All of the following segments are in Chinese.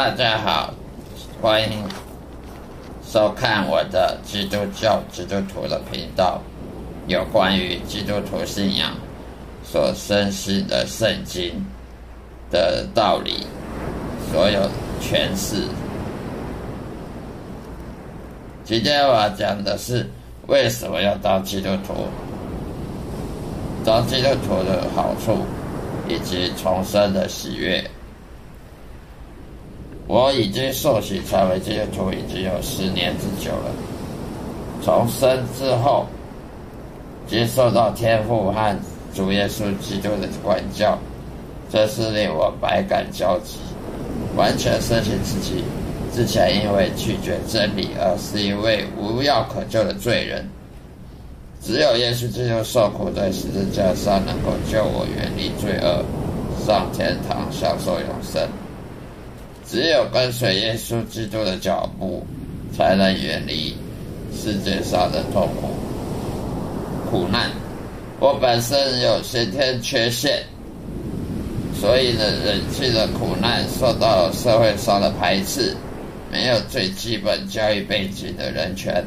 大家好，欢迎收看我的基督教基督徒的频道，有关于基督徒信仰所深信的圣经的道理，所有诠释。今天我要讲的是为什么要当基督徒，当基督徒的好处，以及重生的喜悦。我已经受洗成为基督徒已经有十年之久了。重生之后，接受到天父和主耶稣基督的管教，这是令我百感交集，完全深信自己之前因为拒绝真理而是一位无药可救的罪人。只有耶稣基督受苦在十字架上，能够救我远离罪恶，上天堂享受永生。只有跟随耶稣基督的脚步，才能远离世界上的痛苦、苦难。我本身有先天缺陷，所以呢，忍气的苦难，受到社会上的排斥，没有最基本教育背景的人权，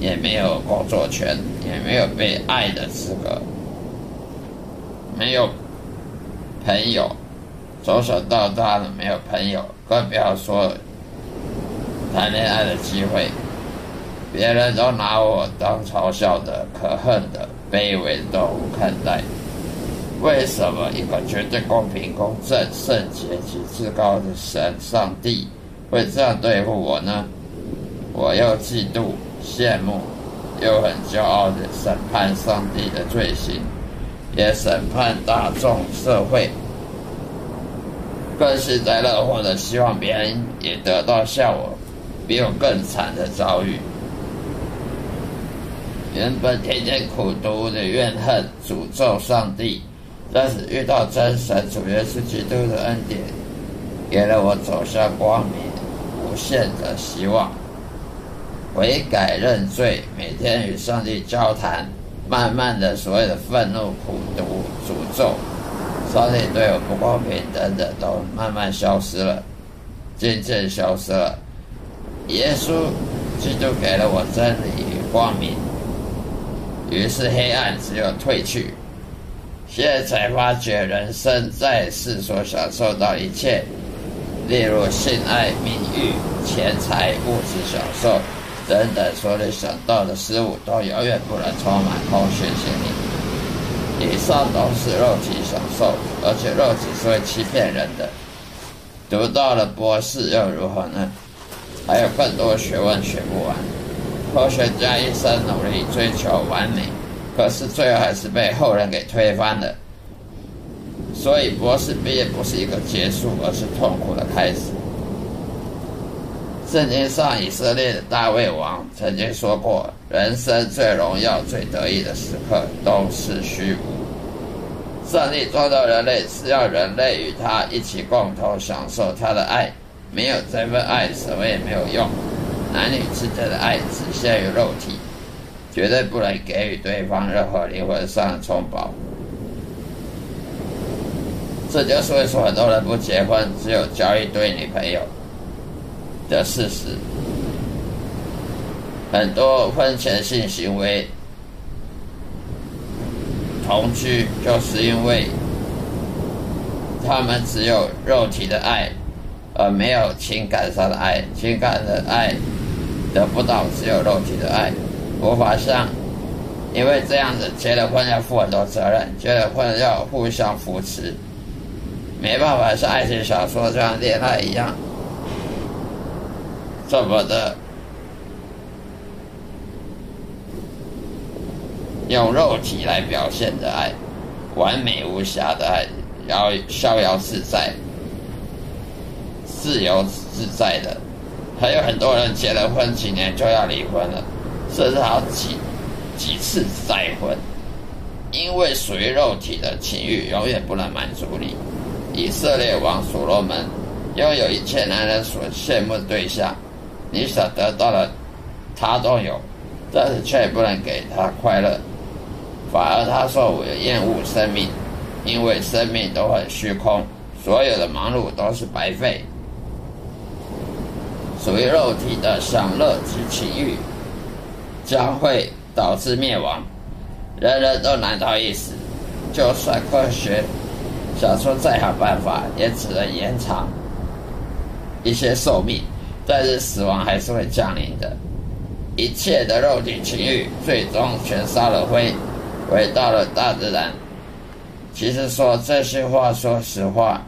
也没有工作权，也没有被爱的资格，没有朋友。从小到大呢，没有朋友，更不要说谈恋爱的机会。别人都拿我当嘲笑的、可恨的、卑微的动物看待。为什么一个绝对公平、公正、圣洁及至高的神上帝会这样对付我呢？我又嫉妒、羡慕，又很骄傲的审判上帝的罪行，也审判大众社会。更是在乐祸的希望别人也得到像我比我更惨的遭遇。原本天天苦读的怨恨、诅咒上帝，但是遇到真神主耶稣基督的恩典，给了我走向光明、无限的希望。悔改认罪，每天与上帝交谈，慢慢的所有的愤怒、苦读、诅咒。上帝对我不公平等等，都慢慢消失了，渐渐消失了。耶稣基督给了我真理与光明，于是黑暗只有退去。现在才发觉，人生在世所享受到一切，例如性爱、名誉、钱财、物质享受等等，所有想到的事物，都永远不能充满空虚心灵。以上都是肉体享受，而且肉体是会欺骗人的。读到了博士又如何呢？还有更多学问学不完。科学家一生努力追求完美，可是最后还是被后人给推翻了。所以博士毕业不是一个结束，而是痛苦的开始。圣经上以色列的大卫王曾经说过：“人生最荣耀、最得意的时刻都是虚无。上帝创造人类是要人类与他一起共同享受他的爱，没有这份爱，什么也没有用。男女之间的爱只限于肉体，绝对不能给予对方任何灵魂上的充饱。这就是为什么很多人不结婚，只有交一堆女朋友。”的事实，很多婚前性行为、同居，就是因为他们只有肉体的爱，而没有情感上的爱。情感的爱得不到，只有肉体的爱，无法像因为这样子结了婚要负很多责任，结了婚要互相扶持，没办法像爱情小说这样恋爱一样。这么的用肉体来表现的爱，完美无瑕的爱，然后逍遥自在、自由自在的，还有很多人结了婚几年就要离婚了，甚至好几几次再婚，因为属于肉体的情欲永远不能满足你。以色列王所罗门拥有一切男人所羡慕的对象。你所得到的，他都有，但是却不能给他快乐，反而他说我厌恶生命，因为生命都很虚空，所有的忙碌都是白费。属于肉体的享乐及情欲，将会导致灭亡。人人都难逃一死，就算科学想出再好办法，也只能延长一些寿命，但是死亡还是会降临的。一切的肉体情欲，最终全烧了灰，回到了大自然。其实说这些话，说实话，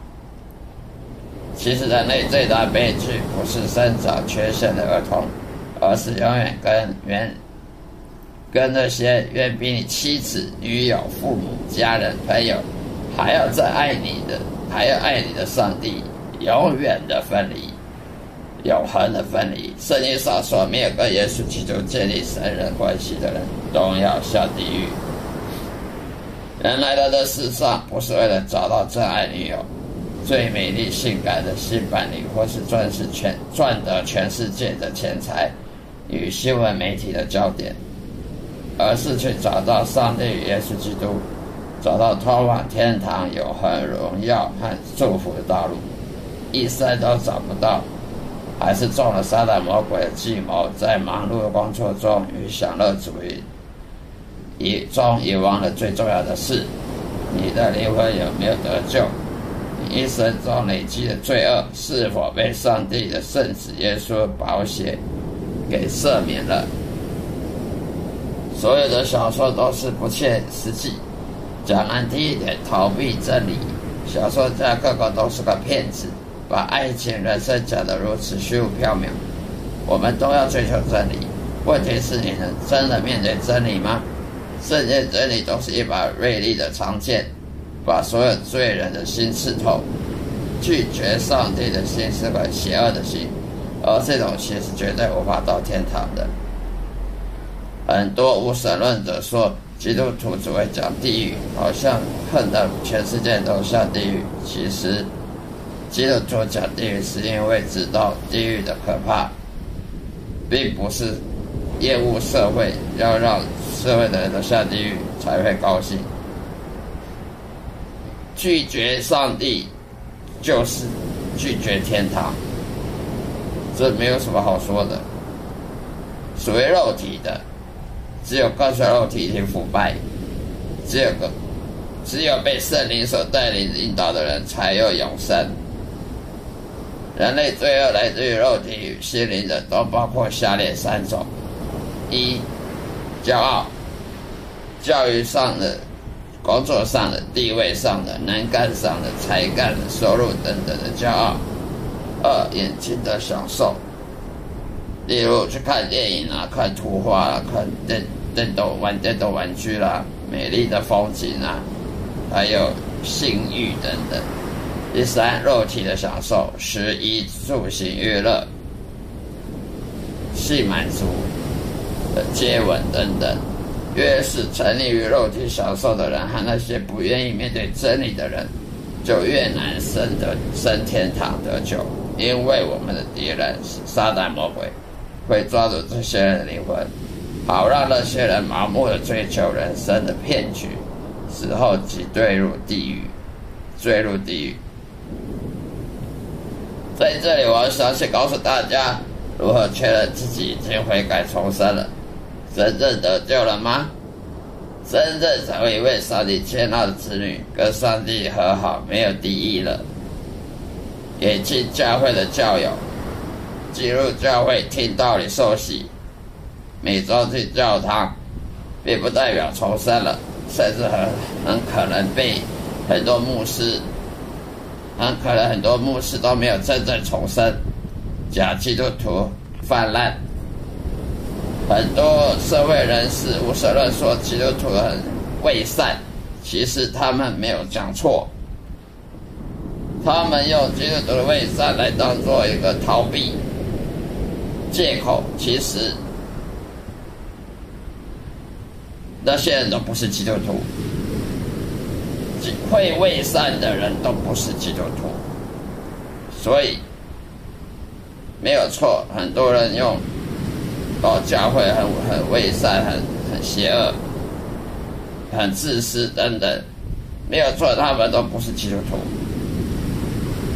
其实人类最大悲剧不是生长缺陷的儿童，而是永远跟原跟那些远比你妻子、女友、父母、家人、朋友还要再爱你的，还要爱你的上帝，永远的分离。永恒的分离。圣经上说，没有跟耶稣基督建立神人关系的人，都要下地狱。人来到这世上，不是为了找到真爱女友、最美丽性感的新伴侣，或是赚是全赚得全世界的钱财与新闻媒体的焦点，而是去找到上帝与耶稣基督，找到通往天堂永恒荣耀和祝福的道路。一生都找不到。还是中了撒旦魔鬼的计谋，在忙碌的工作中与享乐主义遗中遗忘了最重要的事：你的灵魂有没有得救？你一生中累积的罪恶是否被上帝的圣子耶稣保险给赦免了？所有的小说都是不切实际，讲难听一点，逃避真理。小说家个个都是个骗子。把爱情、人生讲得如此虚无缥缈，我们都要追求真理。问题是你能真的面对真理吗？圣经真理都是一把锐利的长剑，把所有罪人的心刺透。拒绝上帝的心是块邪恶的心，而这种心是绝对无法到天堂的。很多无神论者说，基督徒只会讲地狱，好像恨得全世界都下地狱。其实。基督徒讲地狱，是因为知道地狱的可怕，并不是厌恶社会，要让社会的人都下地狱才会高兴。拒绝上帝，就是拒绝天堂，这没有什么好说的。属于肉体的，只有跟随肉体去腐败，只有个，只有被圣灵所带领引导的人，才有永生。人类罪恶来自于肉体与心灵的，都包括下列三种：一、骄傲，教育上的、工作上的、地位上的、能干上的、才干的、收入等等的骄傲；二、眼睛的享受，例如去看电影啊、看图画啊、看电电动玩电动玩具啦、美丽的风景啊，还有性欲等等。第三，肉体的享受；十一，住行娱乐、性满足、接吻等等。越是沉溺于肉体享受的人，和那些不愿意面对真理的人，就越难升得升天堂得救。因为我们的敌人是撒旦魔鬼，会抓住这些人的灵魂，好让那些人盲目的追求人生的骗局，死后即坠入地狱，坠入地狱。在这里，我要详细告诉大家如何确认自己已经悔改重生了，真正得救了吗？真正成为一位上帝接纳的子女，跟上帝和好，没有敌意了。也进教会的教友，进入教会听道理受洗，每周去教堂，并不代表重生了，甚至很很可能被很多牧师。很可能很多牧师都没有真正重生，假基督徒泛滥，很多社会人士无神论说基督徒很伪善，其实他们没有讲错，他们用基督徒的伪善来当做一个逃避。借口，其实那些人都不是基督徒。会伪善的人都不是基督徒，所以没有错。很多人用哦，教会很很伪善、很很邪恶、很自私等等，没有错，他们都不是基督徒。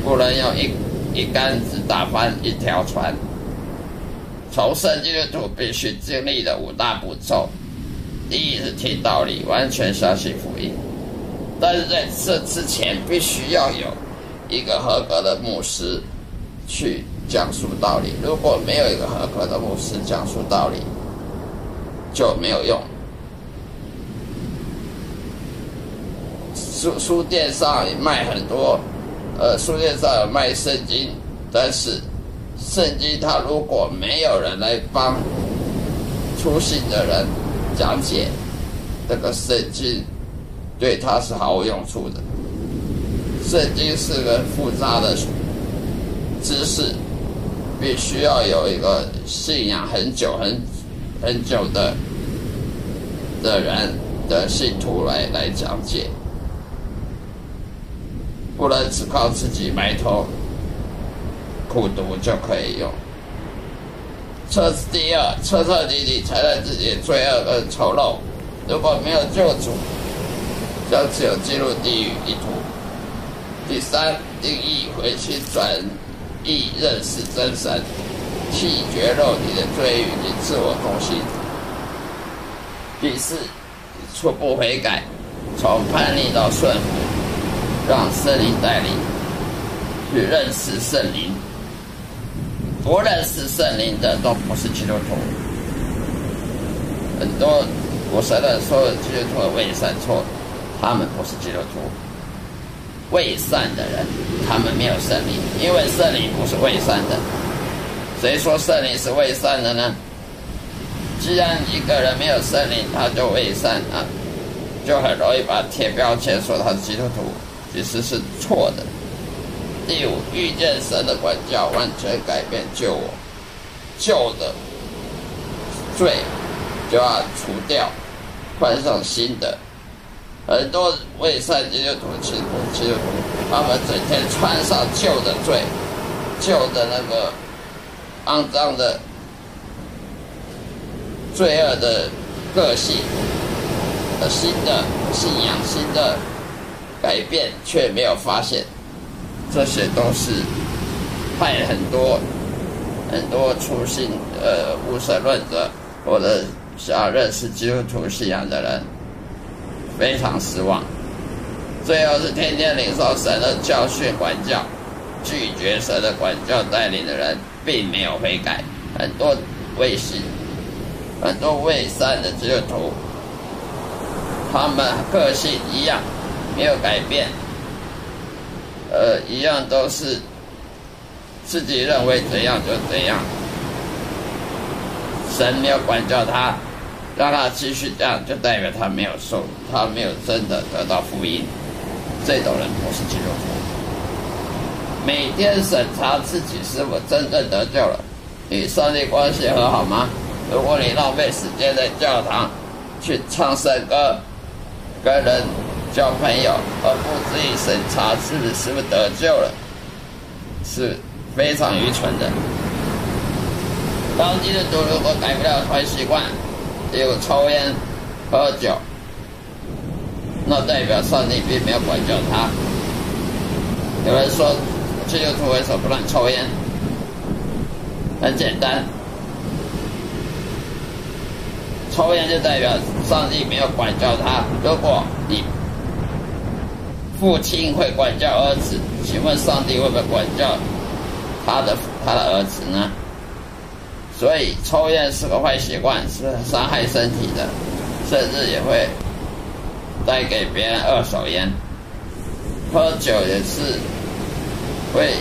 不能用一一竿子打翻一条船，重生基督徒必须经历的五大步骤：第一是听道理，完全相信福音；但是在这之前，必须要有一个合格的牧师去讲述道理。如果没有一个合格的牧师讲述道理，就没有用。书书店上也卖很多，呃，书店上有卖圣经，但是圣经它如果没有人来帮初信的人讲解这个圣经，对他是毫无用处的。圣经是个复杂的知识，必须要有一个信仰很久、很很久的的人的信徒来来讲解。不能只靠自己埋头苦读就可以用。彻第二，彻彻底底承认自己罪恶跟丑陋。如果没有救主，将只有进入地狱地图。第三，定义回心转意，认识真神，弃绝肉体的罪欲及自我中心。第四，初步悔改，从叛逆到顺服。让圣灵带领去认识圣灵，不认识圣灵的都不是基督徒。很多我说的说基督徒伪善错，他们不是基督徒。未善的人，他们没有圣灵，因为圣灵不是未善的。谁说圣灵是未善的呢？既然一个人没有圣灵，他就未善啊，就很容易把贴标签说他是基督徒。其实是错的。第五，遇见神的管教，完全改变救我，旧的罪就要除掉，换上新的。很多未善基督徒、基督徒，他们整天穿上旧的罪，旧的那个肮脏的罪恶的个性，新的信仰，新的。改变却没有发现，这些都是害很多很多初心呃无神论者或者想认识基督徒信仰的人非常失望。最后是天天领受神的教训管教，拒绝神的管教带领的人，并没有悔改。很多未信、很多未善的基督徒，他们个性一样。没有改变，呃，一样都是自己认为怎样就怎样。神没有管教他，让他继续这样，就代表他没有受，他没有真的得到福音。这种人不是基督徒。每天审查自己是否真正得救了，与上帝关系和好吗？如果你浪费时间在教堂去唱圣歌，跟人。交朋友而不自己审查自己是不是得救了，是非常愚蠢的。当基督徒如果改不了坏习惯，例如抽烟、喝酒，那代表上帝并没有管教他。有人说基督徒为什么不能抽烟？很简单，抽烟就代表上帝没有管教他。如果你父亲会管教儿子，请问上帝会不会管教他的他的儿子呢？所以抽烟是个坏习惯，是伤害身体的，甚至也会带给别人二手烟。喝酒也是会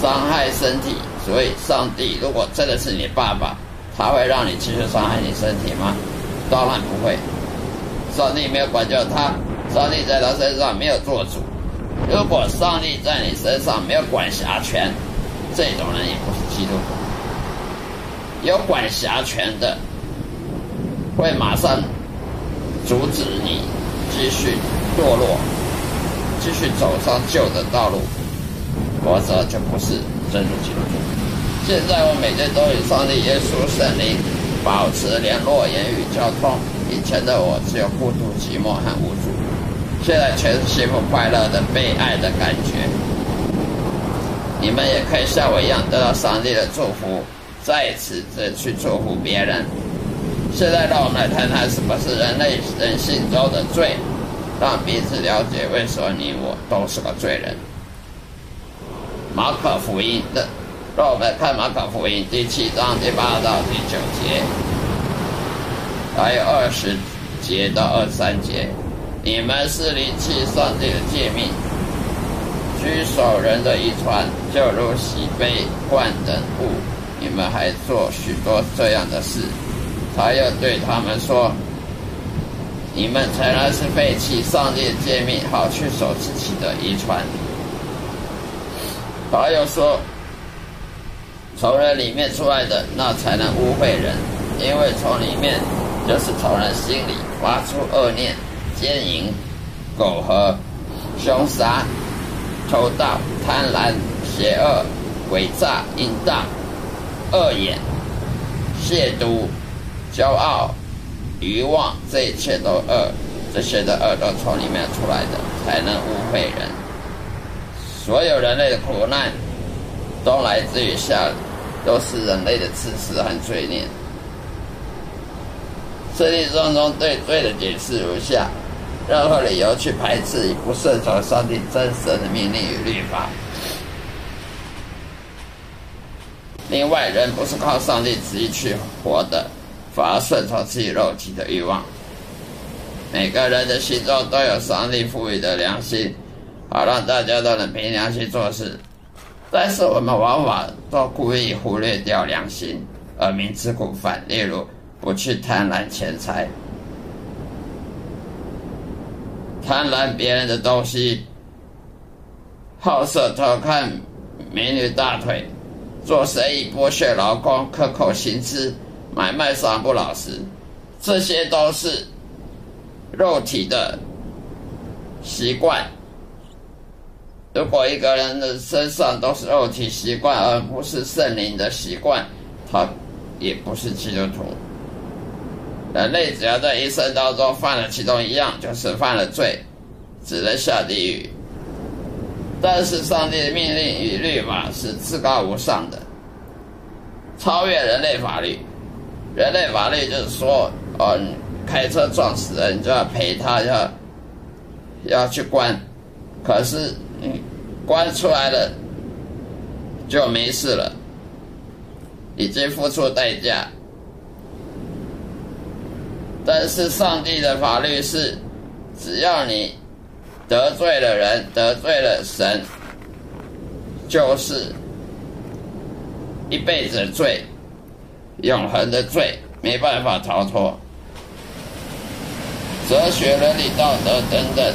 伤害身体，所以上帝如果真的是你爸爸，他会让你继续伤害你身体吗？当然不会，上帝没有管教他。上帝在他身上没有做主，如果上帝在你身上没有管辖权，这种人也不是基督徒。有管辖权的，会马上阻止你继续堕落，继续走上旧的道路，否则就不是真主基督徒。现在我每天都与上帝耶稣圣灵保持联络、言语交通。以前的我只有孤独、寂寞和无助。现在全是幸福快乐的被爱的感觉。你们也可以像我一样得到上帝的祝福，在此则去祝福别人。现在让我们来谈谈什么是人类人性中的罪，让彼此了解为什么你我都是个罪人。马可福音的，让我们看马可福音第七章第八到第九节，还有二十节到二十三节。你们是离弃上帝的诫命，居守人的遗传，就如洗杯罐等物，你们还做许多这样的事。他又对他们说：“你们才然是废弃上帝的诫命，好去守自己的遗传。”他又说：“从人里面出来的，那才能污秽人，因为从里面就是从人心里发出恶念、奸淫、苟合、凶杀、偷盗、贪婪、邪恶、诡诈、淫荡、恶言、亵渎。”骄傲、欲望，这一切都恶，这些的恶都从里面出来的，才能污秽人。所有人类的苦难，都来自于下，都是人类的自私和罪孽。圣经当中对罪的解释如下：任何理由去排斥与不顺从上帝真实的命令与律法。另外，人不是靠上帝旨意去活的。反而顺从自己肉体的欲望。每个人的心中都有上帝赋予的良心，好让大家都能凭良心做事。但是我们往往都故意忽略掉良心，而明知故犯。例如，不去贪婪钱财，贪婪别人的东西，好色偷看美女大腿，做生意剥削劳工，克扣薪资。买卖商不老实，这些都是肉体的习惯。如果一个人的身上都是肉体习惯，而不是圣灵的习惯，他也不是基督徒。人类只要在一生当中犯了其中一样，就是犯了罪，只能下地狱。但是上帝的命令与律法是至高无上的，超越人类法律。人类法律就是说，哦，开车撞死人你就要赔他，要要去关。可是，关出来了就没事了，已经付出代价。但是上帝的法律是，只要你得罪了人，得罪了神，就是一辈子的罪。永恒的罪没办法逃脱，哲学、伦理、道德等等，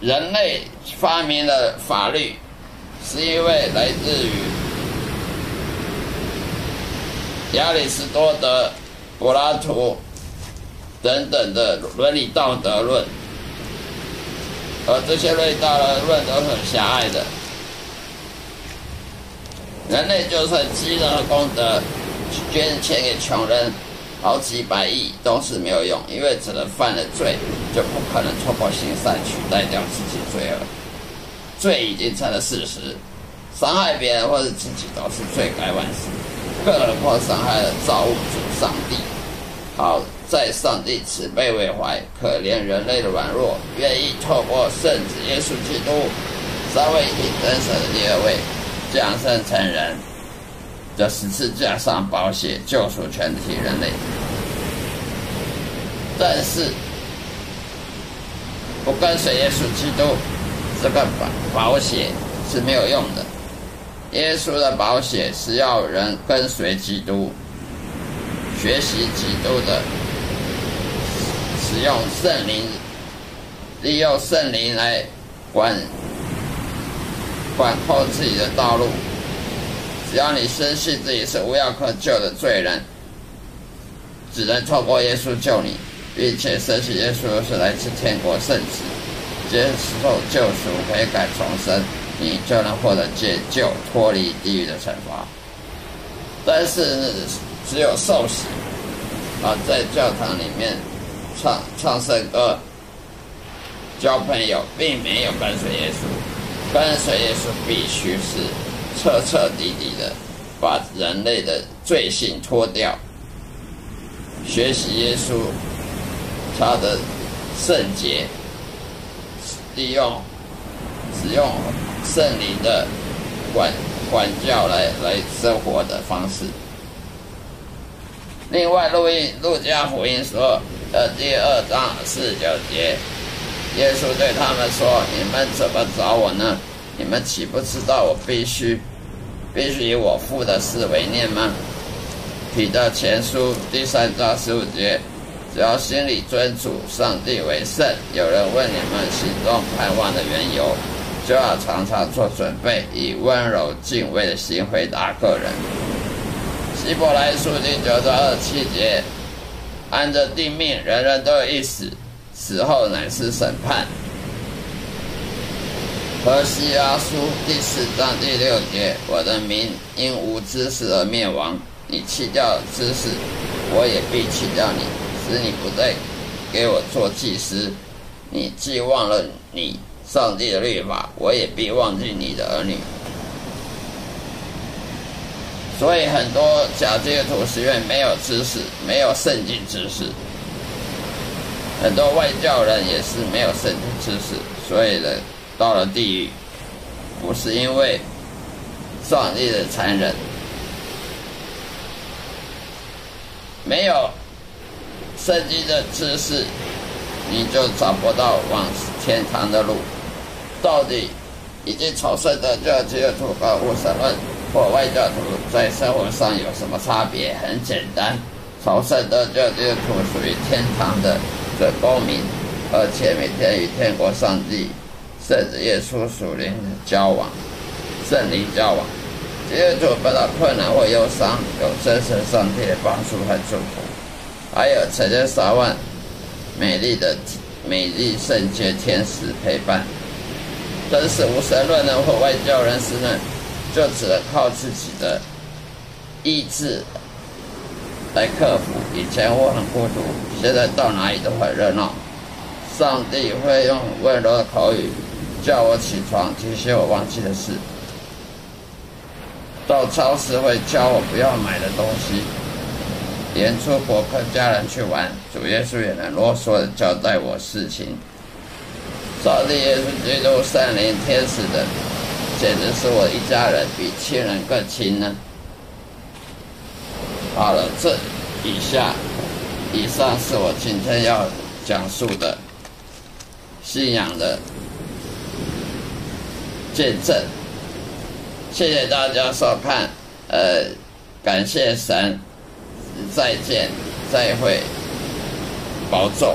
人类发明的法律，是因为来自于亚里士多德、柏拉图等等的伦理道德论，而这些伦理道德论都很狭隘的。人类就算积了功德。捐钱给穷人，好几百亿都是没有用，因为只能犯了罪，就不可能突破行善取代掉自己罪恶。罪已经成了事实，伤害别人或者自己都是罪该万死，更何况伤害了造物主上帝。好在上帝慈悲为怀，可怜人类的软弱，愿意透过圣子耶稣基督，三位一体真神的第二位，降生成人。这十字架上保险救赎全体人类，但是不跟随耶稣基督，这个保保险是没有用的。耶稣的保险是要人跟随基督，学习基督的，使用圣灵，利用圣灵来管管控自己的道路。只要你深信自己是无药可救的罪人，只能透过耶稣救你，并且深信耶稣是来自天国圣子，接受救赎、悔改、重生，你就能获得解救、脱离地狱的惩罚。但是只有受洗啊，在教堂里面唱唱圣歌、交朋友，并没有跟随耶稣。跟随耶稣必须是。彻彻底底的把人类的罪性脱掉，学习耶稣他的圣洁，利用使用圣灵的管管教来来生活的方式。另外，录音路加福音说，呃，第二章四九节，耶稣对他们说：“你们怎么找我呢？你们岂不知道我必须？”必须以我父的事为念吗？彼得前书第三章十五节，只要心里尊主上帝为圣。有人问你们心中盼望的缘由，就要常常做准备，以温柔敬畏的心回答个人。希伯来书第九章二七节，按着定命，人人都有一死，死后乃是审判。何西阿书第四章第六节：我的民因无知识而灭亡，你弃掉知识，我也必弃掉你，使你不再给我做祭司。你既忘了你上帝的律法，我也必忘记你的儿女。所以很多假基督徒是因为没有知识，没有圣经知识；很多外教人也是没有圣经知识，所以呢。到了地狱，不是因为上帝的残忍，没有圣经的知识，你就找不到往天堂的路。到底已经朝圣的教基督徒和无神论或外教徒在生活上有什么差别？很简单，朝圣的教基督徒属于天堂的的公民，而且每天与天国上帝。甚至耶稣属灵的交往，圣灵交往，基督徒不到困难或忧伤，有真神上帝的帮助和祝福，还有成千上万美丽的美丽圣洁天使陪伴。真是无神论人或外教人士呢，就只能靠自己的意志来克服。以前我很孤独，现在到哪里都很热闹。上帝会用温柔的口语。叫我起床，提醒我忘记的事。到超市会教我不要买的东西，连出国跟家人去玩，主耶稣也能啰嗦的交代我事情。上帝耶稣基督圣灵天使的，简直是我一家人，比亲人更亲呢。好了，这以下以上是我今天要讲述的信仰的。见证，谢谢大家收看，呃，感谢神，再见，再会，保重。